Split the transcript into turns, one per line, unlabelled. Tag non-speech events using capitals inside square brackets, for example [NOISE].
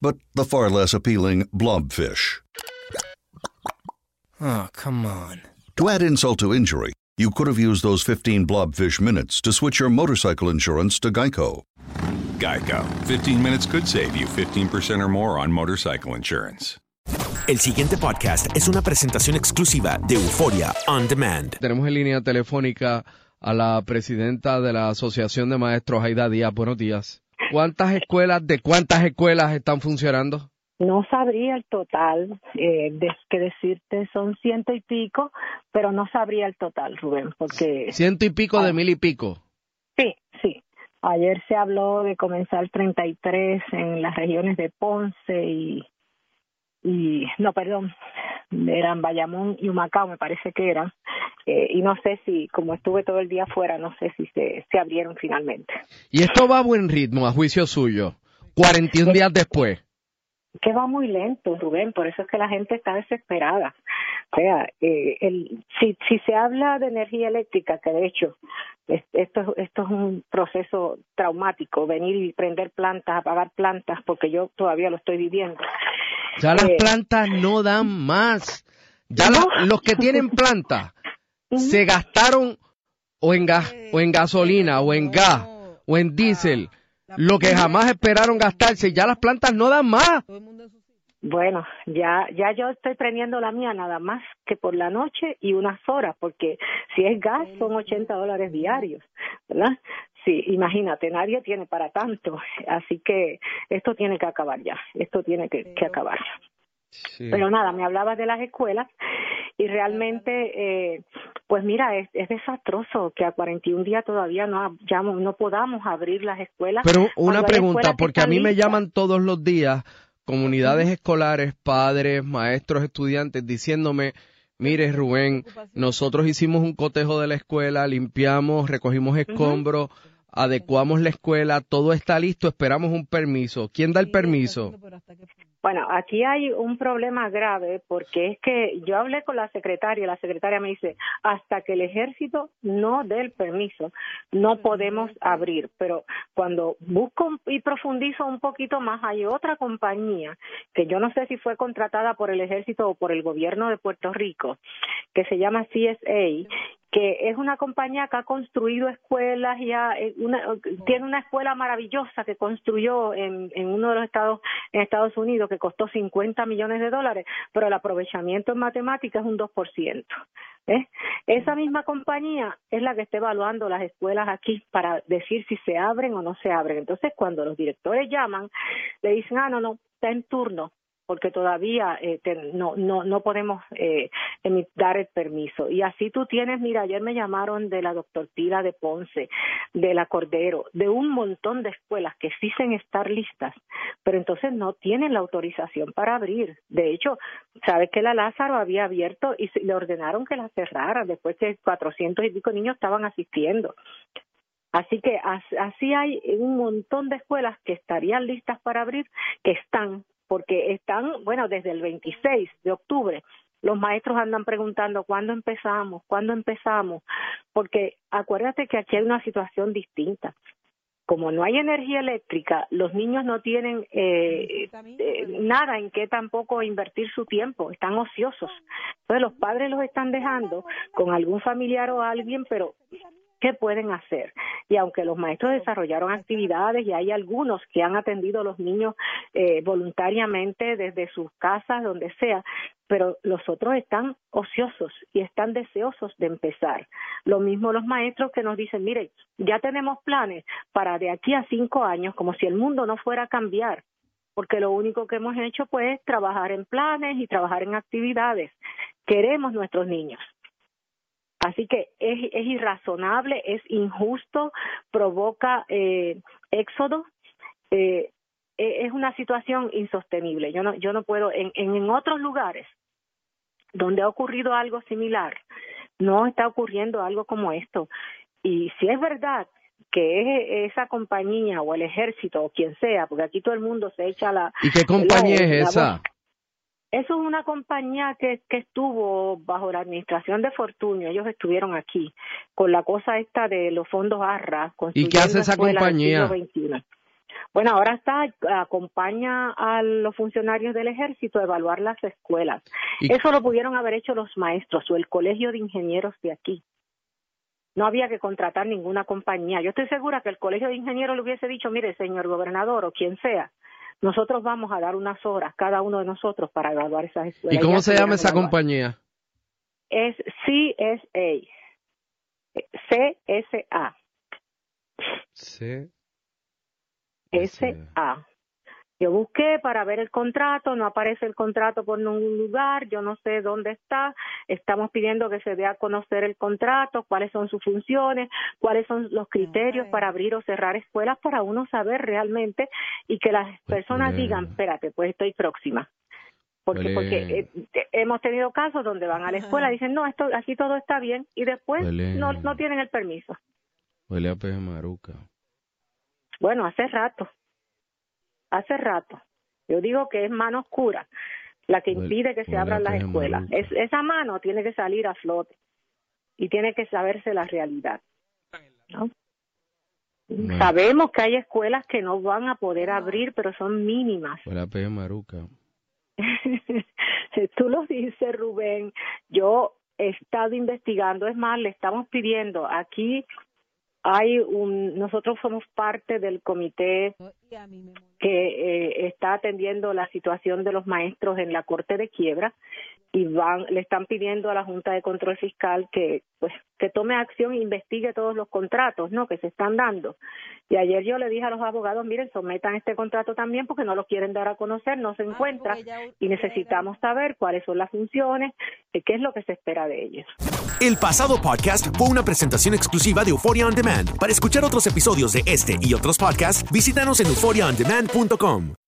but the far less appealing blobfish.
Oh, come on.
To add insult to injury, you could have used those 15 blobfish minutes to switch your motorcycle insurance to Geico.
Geico. 15 minutes could save you 15% or more on motorcycle insurance.
El siguiente podcast es una presentación exclusiva de Euforia On Demand.
Tenemos en línea telefónica a la presidenta de la Asociación de Maestros, Aida Díaz. Buenos días. ¿Cuántas escuelas, de cuántas escuelas están funcionando?
No sabría el total, eh, de, que decirte son ciento y pico, pero no sabría el total, Rubén, porque...
Ciento y pico de mil y pico.
Sí, sí. Ayer se habló de comenzar 33 en las regiones de Ponce y, y no, perdón, eran Bayamón y Humacao, me parece que eran. Eh, y no sé si, como estuve todo el día afuera, no sé si se, se abrieron finalmente.
Y esto va a buen ritmo, a juicio suyo. 41 días después.
que va muy lento, Rubén, por eso es que la gente está desesperada. O sea, eh, el, si, si se habla de energía eléctrica, que de hecho es- esto, esto es un proceso traumático, venir y prender plantas, apagar plantas, porque yo todavía lo estoy viviendo.
Ya las
Eh,
plantas no dan más. Ya la- los que tienen [LAUGHS] plantas se gastaron o en gas, o en gasolina, o en gas, o en diésel, lo que jamás esperaron gastarse. Ya las plantas no dan más.
Bueno, ya ya yo estoy prendiendo la mía nada más que por la noche y unas horas, porque si es gas son 80 dólares diarios, ¿verdad? Sí, imagínate, nadie tiene para tanto, así que esto tiene que acabar ya, esto tiene que, que acabar. Pero nada, me hablabas de las escuelas y realmente, eh, pues mira, es, es desastroso que a 41 días todavía no, ya no podamos abrir las escuelas.
Pero una pregunta, porque a mí me llaman todos los días comunidades escolares, padres, maestros, estudiantes, diciéndome, mire Rubén, nosotros hicimos un cotejo de la escuela, limpiamos, recogimos escombros, adecuamos la escuela, todo está listo, esperamos un permiso. ¿Quién da el permiso?
Bueno, aquí hay un problema grave porque es que yo hablé con la secretaria, la secretaria me dice, hasta que el ejército no dé el permiso, no podemos abrir. Pero cuando busco y profundizo un poquito más, hay otra compañía que yo no sé si fue contratada por el ejército o por el gobierno de Puerto Rico, que se llama CSA que es una compañía que ha construido escuelas y ha- eh, una- tiene una escuela maravillosa que construyó en, en uno de los estados en Estados Unidos que costó 50 millones de dólares, pero el aprovechamiento en matemáticas es un 2%. ¿eh? Esa misma compañía es la que está evaluando las escuelas aquí para decir si se abren o no se abren. Entonces, cuando los directores llaman, le dicen, ah, no, no, está en turno. Porque todavía eh, no, no, no podemos eh, dar el permiso. Y así tú tienes, mira, ayer me llamaron de la doctor Tila de Ponce, de la Cordero, de un montón de escuelas que dicen estar listas, pero entonces no tienen la autorización para abrir. De hecho, sabes que la Lázaro había abierto y le ordenaron que la cerrara después que 400 y pico niños estaban asistiendo. Así que as- así hay un montón de escuelas que estarían listas para abrir, que están, porque están, bueno, desde el 26 de octubre. Los maestros andan preguntando cuándo empezamos, cuándo empezamos, porque acuérdate que aquí hay una situación distinta. Como no hay energía eléctrica, los niños no tienen eh, eh, nada en qué tampoco invertir su tiempo, están ociosos. Entonces los padres los están dejando con algún familiar o alguien, pero ¿qué pueden hacer? Y aunque los maestros desarrollaron actividades y hay algunos que han atendido a los niños eh, voluntariamente desde sus casas, donde sea, pero los otros están ociosos y están deseosos de empezar. Lo mismo los maestros que nos dicen, mire, ya tenemos planes para de aquí a cinco años, como si el mundo no fuera a cambiar porque lo único que hemos hecho pues es trabajar en planes y trabajar en actividades. Queremos nuestros niños. Así que es, es irrazonable, es injusto, provoca eh, éxodo, eh, es una situación insostenible. Yo no, yo no puedo, en, en, otros lugares donde ha ocurrido algo similar, no está ocurriendo algo como esto. Y si es verdad que es esa compañía o el ejército o quien sea, porque aquí todo el mundo se echa la...
¿Y qué compañía
la-
es
la-
esa?
eso es una compañía que, que estuvo bajo la administración de Fortunio. Ellos estuvieron aquí con la cosa esta de los fondos ARRA.
¿Y qué hace esa compañía?
Bueno, ahora está, acompaña a los funcionarios del ejército a evaluar las escuelas.
¿Y-
Eso lo pudieron haber hecho los maestros o el colegio de ingenieros de aquí. No había que contratar ninguna compañía. Yo estoy segura que el colegio de ingenieros le hubiese dicho, mire, señor gobernador o quien sea, nosotros vamos a dar unas horas, cada uno de nosotros, para evaluar esas escuelas.
¿Y cómo se llama esa compañía?
Es CSA. CSA.
Sí.
SA. Yo busqué para ver el contrato, no aparece el contrato por ningún lugar, yo no sé dónde está. Estamos pidiendo que se dé a conocer el contrato, cuáles son sus funciones, cuáles son los criterios para abrir o cerrar escuelas para uno saber realmente y que las personas digan, espérate, pues estoy próxima. Porque, porque eh, eh, hemos tenido casos donde van a la escuela y dicen, no, esto, aquí todo está bien y después
Huele.
no, no tienen el permiso.
Huele a peje maruca.
Bueno, hace rato, hace rato. Yo digo que es mano oscura la que impide que se abran las escuelas. Es, esa mano tiene que salir a flote y tiene que saberse la realidad. Sabemos que hay escuelas que no van a poder abrir, pero son mínimas.
Huele a peje maruca. [LAUGHS]
Tú lo dices, Rubén. Yo he estado investigando, es más, le estamos pidiendo aquí hay un nosotros somos parte del comité que eh, está atendiendo la situación de los maestros en la corte de quiebra y van le están pidiendo a la Junta de Control Fiscal que pues que tome acción e investigue todos los contratos no que se están dando y ayer yo le dije a los abogados miren sometan este contrato también porque no lo quieren dar a conocer no se encuentra y necesitamos saber cuáles son las funciones y qué es lo que se espera de ellos
El pasado podcast fue una presentación exclusiva de Euphoria On Demand. Para escuchar otros episodios de este y otros podcasts, visítanos en euphoriaondemand.com.